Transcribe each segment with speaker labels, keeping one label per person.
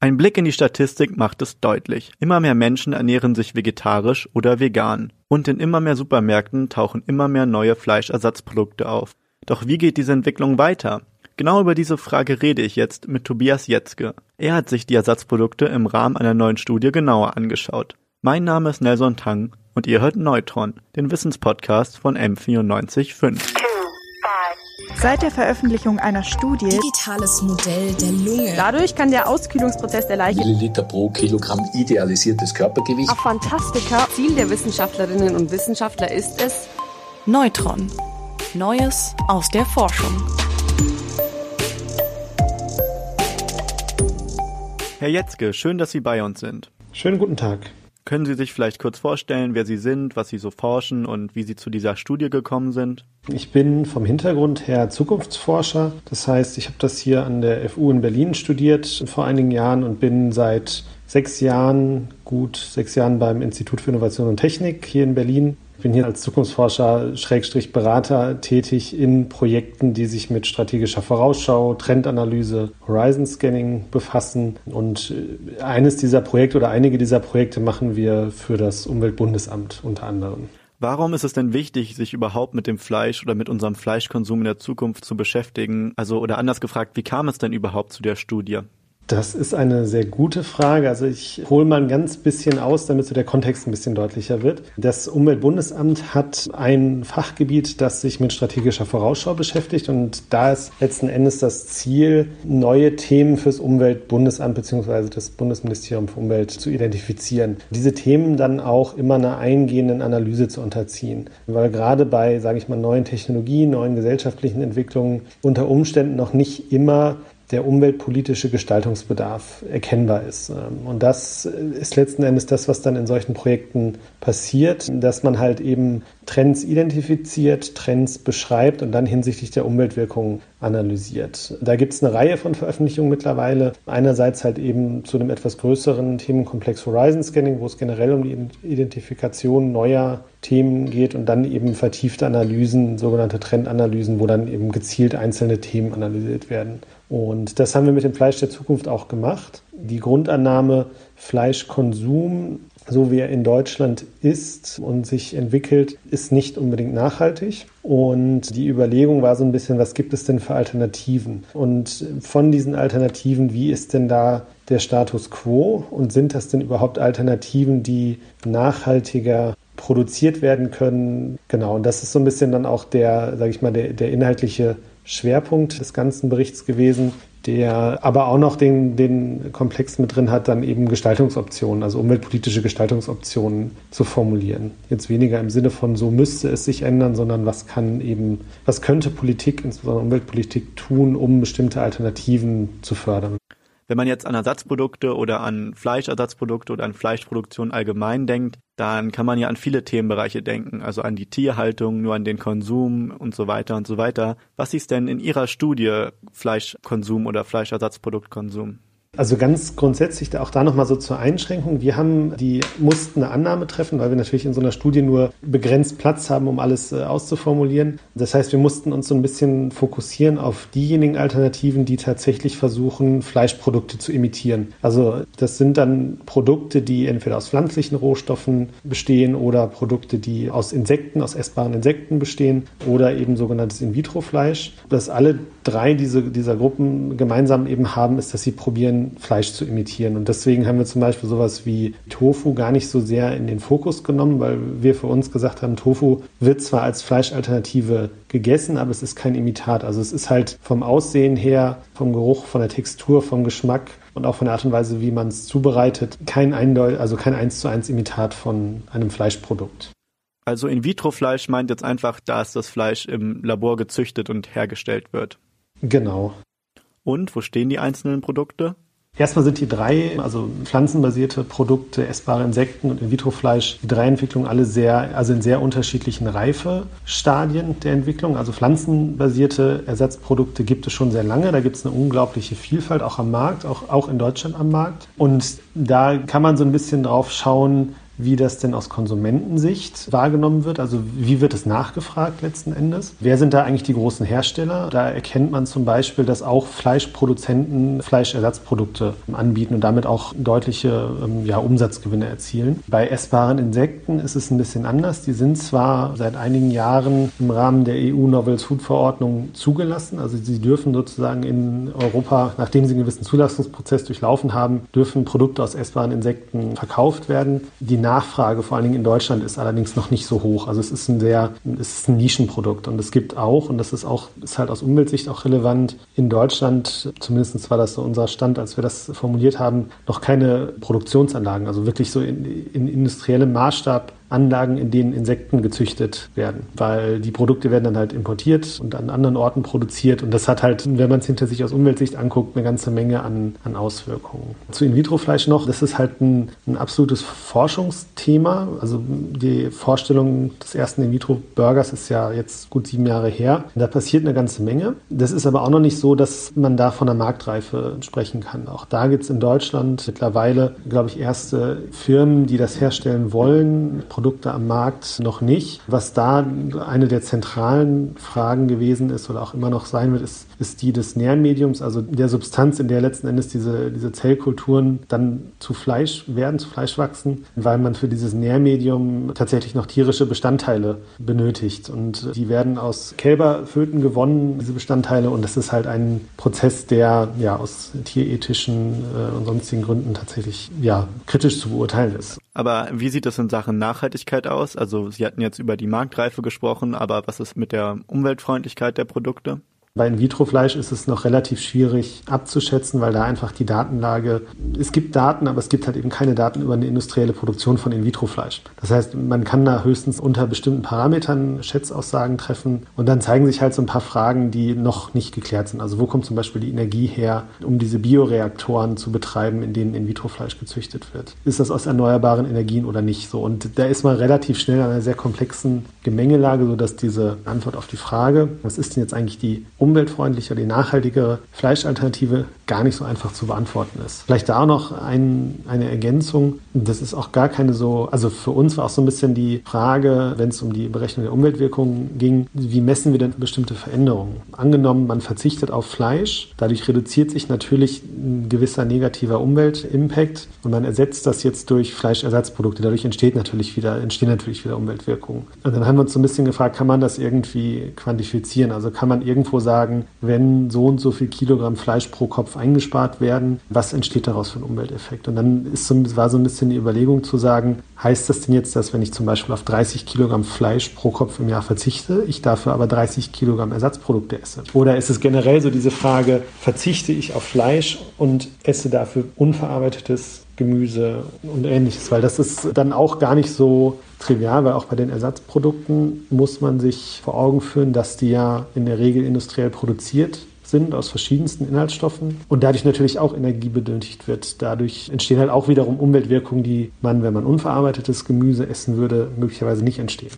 Speaker 1: Ein Blick in die Statistik macht es deutlich. Immer mehr Menschen ernähren sich vegetarisch oder vegan. Und in immer mehr Supermärkten tauchen immer mehr neue Fleischersatzprodukte auf. Doch wie geht diese Entwicklung weiter? Genau über diese Frage rede ich jetzt mit Tobias Jetzke. Er hat sich die Ersatzprodukte im Rahmen einer neuen Studie genauer angeschaut. Mein Name ist Nelson Tang und ihr hört Neutron, den Wissenspodcast von M945.
Speaker 2: Seit der Veröffentlichung einer Studie
Speaker 3: Digitales Modell der Lunge.
Speaker 2: Dadurch kann der Auskühlungsprozess der Leiche
Speaker 4: Milliliter pro Kilogramm idealisiertes Körpergewicht.
Speaker 2: auf Fantastika
Speaker 5: Ziel der Wissenschaftlerinnen und Wissenschaftler ist es,
Speaker 3: Neutron. Neues aus der Forschung.
Speaker 1: Herr Jetzke, schön, dass Sie bei uns sind.
Speaker 6: Schönen guten Tag.
Speaker 1: Können Sie sich vielleicht kurz vorstellen, wer Sie sind, was Sie so forschen und wie Sie zu dieser Studie gekommen sind?
Speaker 6: Ich bin vom Hintergrund her Zukunftsforscher. Das heißt, ich habe das hier an der FU in Berlin studiert vor einigen Jahren und bin seit sechs Jahren, gut sechs Jahren beim Institut für Innovation und Technik hier in Berlin. Ich bin hier als Zukunftsforscher, Schrägstrich Berater tätig in Projekten, die sich mit strategischer Vorausschau, Trendanalyse, Horizon Scanning befassen. Und äh, eines dieser Projekte oder einige dieser Projekte machen wir für das Umweltbundesamt unter anderem.
Speaker 1: Warum ist es denn wichtig, sich überhaupt mit dem Fleisch oder mit unserem Fleischkonsum in der Zukunft zu beschäftigen? Also, oder anders gefragt, wie kam es denn überhaupt zu der Studie?
Speaker 6: Das ist eine sehr gute Frage. Also ich hole mal ein ganz bisschen aus, damit so der Kontext ein bisschen deutlicher wird. Das Umweltbundesamt hat ein Fachgebiet, das sich mit strategischer Vorausschau beschäftigt und da ist letzten Endes das Ziel, neue Themen fürs Umweltbundesamt bzw. das Bundesministerium für Umwelt zu identifizieren. Diese Themen dann auch immer einer eingehenden Analyse zu unterziehen, weil gerade bei, sage ich mal, neuen Technologien, neuen gesellschaftlichen Entwicklungen unter Umständen noch nicht immer der umweltpolitische Gestaltungsbedarf erkennbar ist. Und das ist letzten Endes das, was dann in solchen Projekten passiert, dass man halt eben Trends identifiziert, Trends beschreibt und dann hinsichtlich der Umweltwirkungen analysiert. Da gibt es eine Reihe von Veröffentlichungen mittlerweile. Einerseits halt eben zu einem etwas größeren Themenkomplex Horizon Scanning, wo es generell um die Identifikation neuer Themen geht und dann eben vertiefte Analysen, sogenannte Trendanalysen, wo dann eben gezielt einzelne Themen analysiert werden. Und das haben wir mit dem Fleisch der Zukunft auch gemacht. Die Grundannahme Fleischkonsum, so wie er in Deutschland ist und sich entwickelt, ist nicht unbedingt nachhaltig. Und die Überlegung war so ein bisschen, was gibt es denn für Alternativen? Und von diesen Alternativen, wie ist denn da der Status quo? Und sind das denn überhaupt Alternativen, die nachhaltiger produziert werden können? Genau, und das ist so ein bisschen dann auch der, sage ich mal, der, der inhaltliche Schwerpunkt des ganzen Berichts gewesen, der aber auch noch den, den Komplex mit drin hat, dann eben Gestaltungsoptionen, also umweltpolitische Gestaltungsoptionen zu formulieren. Jetzt weniger im Sinne von so müsste es sich ändern, sondern was kann eben, was könnte Politik, insbesondere Umweltpolitik tun, um bestimmte Alternativen zu fördern.
Speaker 1: Wenn man jetzt an Ersatzprodukte oder an Fleischersatzprodukte oder an Fleischproduktion allgemein denkt, dann kann man ja an viele Themenbereiche denken, also an die Tierhaltung, nur an den Konsum und so weiter und so weiter. Was ist denn in Ihrer Studie Fleischkonsum oder Fleischersatzproduktkonsum?
Speaker 6: Also ganz grundsätzlich auch da nochmal so zur Einschränkung. Wir haben die, mussten eine Annahme treffen, weil wir natürlich in so einer Studie nur begrenzt Platz haben, um alles äh, auszuformulieren. Das heißt, wir mussten uns so ein bisschen fokussieren auf diejenigen Alternativen, die tatsächlich versuchen, Fleischprodukte zu imitieren. Also das sind dann Produkte, die entweder aus pflanzlichen Rohstoffen bestehen oder Produkte, die aus Insekten, aus essbaren Insekten bestehen oder eben sogenanntes In-vitro-Fleisch. Was alle drei diese, dieser Gruppen gemeinsam eben haben, ist, dass sie probieren, Fleisch zu imitieren. Und deswegen haben wir zum Beispiel sowas wie Tofu gar nicht so sehr in den Fokus genommen, weil wir für uns gesagt haben, Tofu wird zwar als Fleischalternative gegessen, aber es ist kein Imitat. Also es ist halt vom Aussehen her, vom Geruch, von der Textur, vom Geschmack und auch von der Art und Weise, wie man es zubereitet, kein Eindeut also kein eins zu eins Imitat von einem Fleischprodukt.
Speaker 1: Also In-vitro-Fleisch meint jetzt einfach, dass das Fleisch im Labor gezüchtet und hergestellt wird.
Speaker 6: Genau.
Speaker 1: Und wo stehen die einzelnen Produkte?
Speaker 6: Erstmal sind die drei, also pflanzenbasierte Produkte, essbare Insekten und In-vitro-Fleisch, die drei Entwicklungen alle sehr, also in sehr unterschiedlichen Reifestadien der Entwicklung. Also pflanzenbasierte Ersatzprodukte gibt es schon sehr lange. Da gibt es eine unglaubliche Vielfalt, auch am Markt, auch, auch in Deutschland am Markt. Und da kann man so ein bisschen drauf schauen, wie das denn aus Konsumentensicht wahrgenommen wird. Also wie wird es nachgefragt letzten Endes? Wer sind da eigentlich die großen Hersteller? Da erkennt man zum Beispiel, dass auch Fleischproduzenten Fleischersatzprodukte anbieten und damit auch deutliche ähm, ja, Umsatzgewinne erzielen. Bei essbaren Insekten ist es ein bisschen anders. Die sind zwar seit einigen Jahren im Rahmen der EU Novel Food Verordnung zugelassen. Also sie dürfen sozusagen in Europa, nachdem sie einen gewissen Zulassungsprozess durchlaufen haben, dürfen Produkte aus essbaren Insekten verkauft werden. Die Nachfrage, vor allen Dingen in Deutschland, ist allerdings noch nicht so hoch. Also es ist ein sehr, es ist ein Nischenprodukt. Und es gibt auch, und das ist auch, ist halt aus Umweltsicht auch relevant, in Deutschland, zumindest war das so unser Stand, als wir das formuliert haben, noch keine Produktionsanlagen, also wirklich so in, in industriellem Maßstab Anlagen, in denen Insekten gezüchtet werden, weil die Produkte werden dann halt importiert und an anderen Orten produziert und das hat halt, wenn man es hinter sich aus Umweltsicht anguckt, eine ganze Menge an, an Auswirkungen. Zu In-vitro-Fleisch noch, das ist halt ein, ein absolutes Forschungsthema. Also die Vorstellung des ersten In-vitro-Burgers ist ja jetzt gut sieben Jahre her. Da passiert eine ganze Menge. Das ist aber auch noch nicht so, dass man da von der Marktreife sprechen kann. Auch da gibt es in Deutschland mittlerweile, glaube ich, erste Firmen, die das herstellen wollen Produkte am Markt noch nicht. Was da eine der zentralen Fragen gewesen ist oder auch immer noch sein wird, ist, ist die des Nährmediums, also der Substanz, in der letzten Endes diese, diese Zellkulturen dann zu Fleisch werden, zu Fleisch wachsen, weil man für dieses Nährmedium tatsächlich noch tierische Bestandteile benötigt. Und die werden aus Kälberföten gewonnen, diese Bestandteile. Und das ist halt ein Prozess, der ja aus tierethischen äh, und sonstigen Gründen tatsächlich ja kritisch zu beurteilen ist.
Speaker 1: Aber wie sieht das in Sachen Nachhaltigkeit aus? Also Sie hatten jetzt über die Marktreife gesprochen, aber was ist mit der Umweltfreundlichkeit der Produkte?
Speaker 6: Bei In-vitro-Fleisch ist es noch relativ schwierig abzuschätzen, weil da einfach die Datenlage, es gibt Daten, aber es gibt halt eben keine Daten über eine industrielle Produktion von In-vitro-Fleisch. Das heißt, man kann da höchstens unter bestimmten Parametern Schätzaussagen treffen und dann zeigen sich halt so ein paar Fragen, die noch nicht geklärt sind. Also wo kommt zum Beispiel die Energie her, um diese Bioreaktoren zu betreiben, in denen In-vitro-Fleisch gezüchtet wird? Ist das aus erneuerbaren Energien oder nicht so? Und da ist man relativ schnell an einer sehr komplexen Gemengelage, sodass diese Antwort auf die Frage, was ist denn jetzt eigentlich die umweltfreundliche, die nachhaltigere Fleischalternative gar nicht so einfach zu beantworten ist. Vielleicht da noch ein, eine Ergänzung. Das ist auch gar keine so, also für uns war auch so ein bisschen die Frage, wenn es um die Berechnung der Umweltwirkungen ging, wie messen wir denn bestimmte Veränderungen? Angenommen, man verzichtet auf Fleisch, dadurch reduziert sich natürlich ein gewisser negativer Umweltimpact und man ersetzt das jetzt durch Fleischersatzprodukte. Dadurch entsteht natürlich wieder, entstehen natürlich wieder Umweltwirkungen. Und dann haben wir uns so ein bisschen gefragt, kann man das irgendwie quantifizieren? Also kann man irgendwo sagen, wenn so und so viel Kilogramm Fleisch pro Kopf eingespart werden, was entsteht daraus für ein Umwelteffekt? Und dann ist so, war so ein bisschen die Überlegung zu sagen, heißt das denn jetzt, dass wenn ich zum Beispiel auf 30 Kilogramm Fleisch pro Kopf im Jahr verzichte, ich dafür aber 30 Kilogramm Ersatzprodukte esse? Oder ist es generell so diese Frage, verzichte ich auf Fleisch und esse dafür unverarbeitetes Gemüse und ähnliches, weil das ist dann auch gar nicht so trivial, weil auch bei den Ersatzprodukten muss man sich vor Augen führen, dass die ja in der Regel industriell produziert sind aus verschiedensten Inhaltsstoffen und dadurch natürlich auch Energie benötigt wird. Dadurch entstehen halt auch wiederum Umweltwirkungen, die man, wenn man unverarbeitetes Gemüse essen würde, möglicherweise nicht entstehen.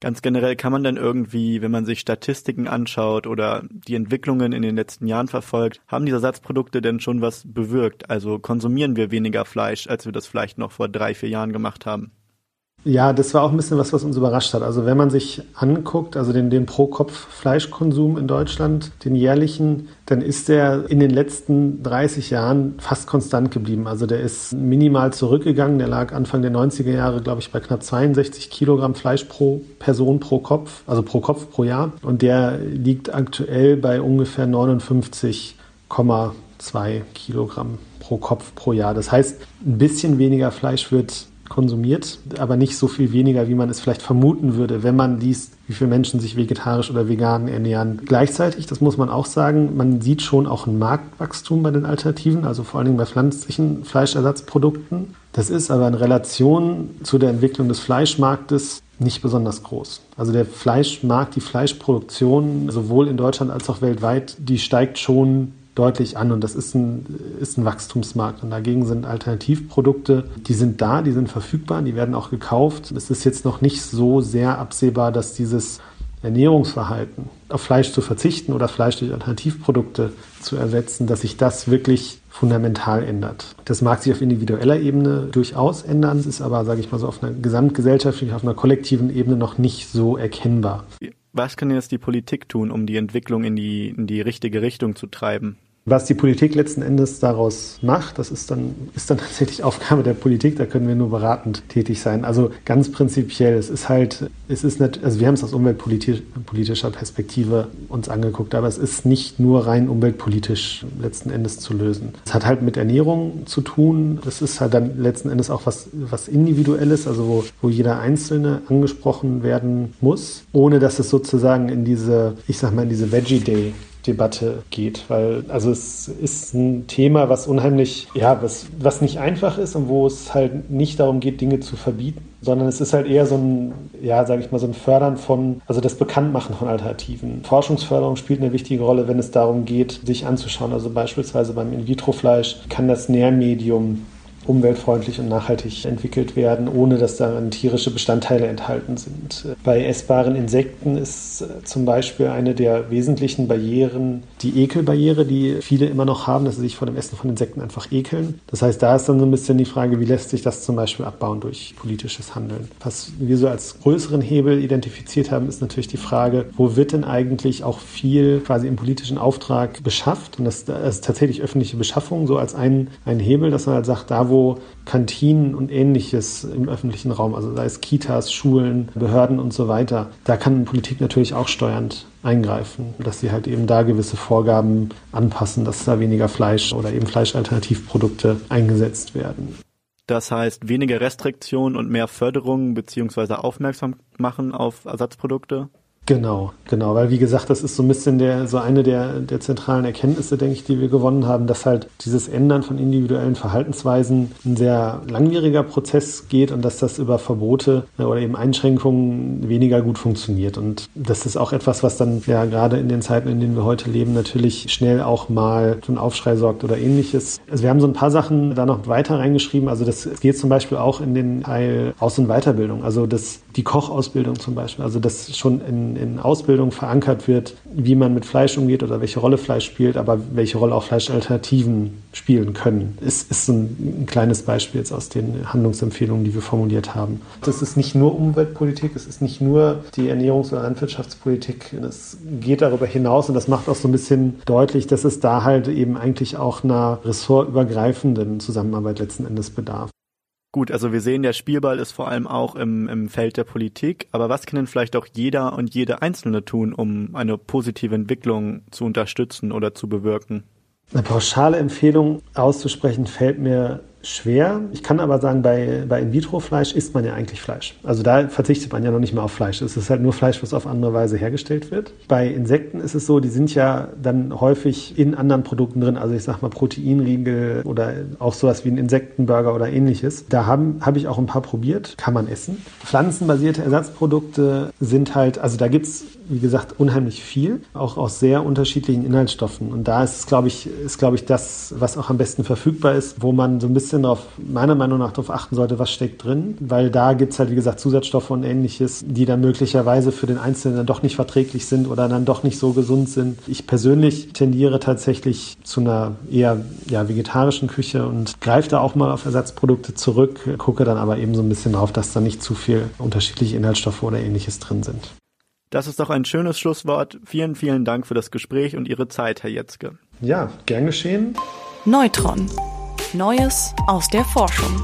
Speaker 1: Ganz generell kann man dann irgendwie, wenn man sich Statistiken anschaut oder die Entwicklungen in den letzten Jahren verfolgt, haben diese Ersatzprodukte denn schon was bewirkt? Also konsumieren wir weniger Fleisch, als wir das vielleicht noch vor drei, vier Jahren gemacht haben?
Speaker 6: Ja, das war auch ein bisschen was, was uns überrascht hat. Also wenn man sich anguckt, also den, den Pro-Kopf-Fleischkonsum in Deutschland, den jährlichen, dann ist der in den letzten 30 Jahren fast konstant geblieben. Also der ist minimal zurückgegangen. Der lag Anfang der 90er Jahre, glaube ich, bei knapp 62 Kilogramm Fleisch pro Person pro Kopf, also pro Kopf pro Jahr. Und der liegt aktuell bei ungefähr 59,2 Kilogramm pro Kopf pro Jahr. Das heißt, ein bisschen weniger Fleisch wird konsumiert, aber nicht so viel weniger, wie man es vielleicht vermuten würde, wenn man liest, wie viele Menschen sich vegetarisch oder vegan ernähren. Gleichzeitig, das muss man auch sagen, man sieht schon auch ein Marktwachstum bei den Alternativen, also vor allen Dingen bei pflanzlichen Fleischersatzprodukten. Das ist aber in Relation zu der Entwicklung des Fleischmarktes nicht besonders groß. Also der Fleischmarkt, die Fleischproduktion sowohl in Deutschland als auch weltweit, die steigt schon deutlich an und das ist ein, ist ein Wachstumsmarkt. Und dagegen sind Alternativprodukte, die sind da, die sind verfügbar, die werden auch gekauft. Es ist jetzt noch nicht so sehr absehbar, dass dieses Ernährungsverhalten, auf Fleisch zu verzichten oder Fleisch durch Alternativprodukte zu ersetzen, dass sich das wirklich fundamental ändert. Das mag sich auf individueller Ebene durchaus ändern, ist aber, sage ich mal so, auf einer gesamtgesellschaftlichen, auf einer kollektiven Ebene noch nicht so erkennbar.
Speaker 1: Was kann jetzt die Politik tun, um die Entwicklung in die, in die richtige Richtung zu treiben?
Speaker 6: Was die Politik letzten Endes daraus macht, das ist dann, ist dann tatsächlich Aufgabe der Politik, da können wir nur beratend tätig sein. Also ganz prinzipiell, es ist halt, es ist nicht, also wir haben es aus umweltpolitischer Perspektive uns angeguckt, aber es ist nicht nur rein umweltpolitisch letzten Endes zu lösen. Es hat halt mit Ernährung zu tun, es ist halt dann letzten Endes auch was, was Individuelles, also wo, wo jeder Einzelne angesprochen werden muss, ohne dass es sozusagen in diese, ich sag mal, in diese Veggie Day Debatte geht, weil also es ist ein Thema, was unheimlich, ja, was, was nicht einfach ist und wo es halt nicht darum geht, Dinge zu verbieten, sondern es ist halt eher so ein, ja, sage ich mal, so ein Fördern von, also das Bekanntmachen von Alternativen. Forschungsförderung spielt eine wichtige Rolle, wenn es darum geht, sich anzuschauen. Also beispielsweise beim In-vitro-Fleisch kann das Nährmedium umweltfreundlich und nachhaltig entwickelt werden, ohne dass darin tierische Bestandteile enthalten sind. Bei essbaren Insekten ist äh, zum Beispiel eine der wesentlichen Barrieren die Ekelbarriere, die viele immer noch haben, dass sie sich vor dem Essen von Insekten einfach ekeln. Das heißt, da ist dann so ein bisschen die Frage, wie lässt sich das zum Beispiel abbauen durch politisches Handeln. Was wir so als größeren Hebel identifiziert haben, ist natürlich die Frage, wo wird denn eigentlich auch viel quasi im politischen Auftrag beschafft? Und das ist tatsächlich öffentliche Beschaffung, so als ein, ein Hebel, dass man halt sagt, da wo Kantinen und ähnliches im öffentlichen Raum, also sei es Kitas, Schulen, Behörden und so weiter, da kann Politik natürlich auch steuernd eingreifen, dass sie halt eben da gewisse Vorgaben anpassen, dass da weniger Fleisch oder eben Fleischalternativprodukte eingesetzt werden.
Speaker 1: Das heißt weniger Restriktion und mehr Förderung beziehungsweise aufmerksam machen auf Ersatzprodukte?
Speaker 6: Genau, genau, weil wie gesagt, das ist so ein bisschen der, so eine der, der zentralen Erkenntnisse, denke ich, die wir gewonnen haben, dass halt dieses Ändern von individuellen Verhaltensweisen ein sehr langwieriger Prozess geht und dass das über Verbote äh, oder eben Einschränkungen weniger gut funktioniert. Und das ist auch etwas, was dann ja gerade in den Zeiten, in denen wir heute leben, natürlich schnell auch mal für einen Aufschrei sorgt oder ähnliches. Also wir haben so ein paar Sachen da noch weiter reingeschrieben. Also das geht zum Beispiel auch in den Teil Aus- und Weiterbildung. Also das, die Kochausbildung zum Beispiel. Also das schon in in Ausbildung verankert wird, wie man mit Fleisch umgeht oder welche Rolle Fleisch spielt, aber welche Rolle auch Fleischalternativen spielen können. Ist, ist ein, ein kleines Beispiel jetzt aus den Handlungsempfehlungen, die wir formuliert haben. Das ist nicht nur Umweltpolitik, es ist nicht nur die Ernährungs- oder Landwirtschaftspolitik. Es geht darüber hinaus und das macht auch so ein bisschen deutlich, dass es da halt eben eigentlich auch einer ressortübergreifenden Zusammenarbeit letzten Endes bedarf.
Speaker 1: Gut, also wir sehen, der Spielball ist vor allem auch im, im Feld der Politik, aber was kann denn vielleicht auch jeder und jede Einzelne tun, um eine positive Entwicklung zu unterstützen oder zu bewirken?
Speaker 6: Eine pauschale Empfehlung auszusprechen fällt mir schwer. Ich kann aber sagen, bei, bei In-vitro-Fleisch isst man ja eigentlich Fleisch. Also da verzichtet man ja noch nicht mehr auf Fleisch. Es ist halt nur Fleisch, was auf andere Weise hergestellt wird. Bei Insekten ist es so, die sind ja dann häufig in anderen Produkten drin. Also ich sag mal Proteinriegel oder auch sowas wie ein Insektenburger oder ähnliches. Da habe hab ich auch ein paar probiert. Kann man essen. Pflanzenbasierte Ersatzprodukte sind halt, also da gibt's wie gesagt, unheimlich viel, auch aus sehr unterschiedlichen Inhaltsstoffen. Und da ist, glaube ich, ist, glaube ich, das, was auch am besten verfügbar ist, wo man so ein bisschen darauf, meiner Meinung nach, darauf achten sollte, was steckt drin. Weil da gibt es halt, wie gesagt, Zusatzstoffe und ähnliches, die dann möglicherweise für den Einzelnen dann doch nicht verträglich sind oder dann doch nicht so gesund sind. Ich persönlich tendiere tatsächlich zu einer eher ja, vegetarischen Küche und greife da auch mal auf Ersatzprodukte zurück, gucke dann aber eben so ein bisschen drauf, dass da nicht zu viel unterschiedliche Inhaltsstoffe oder ähnliches drin sind.
Speaker 1: Das ist doch ein schönes Schlusswort. Vielen, vielen Dank für das Gespräch und Ihre Zeit, Herr Jetzke.
Speaker 6: Ja, gern geschehen.
Speaker 3: Neutron. Neues aus der Forschung.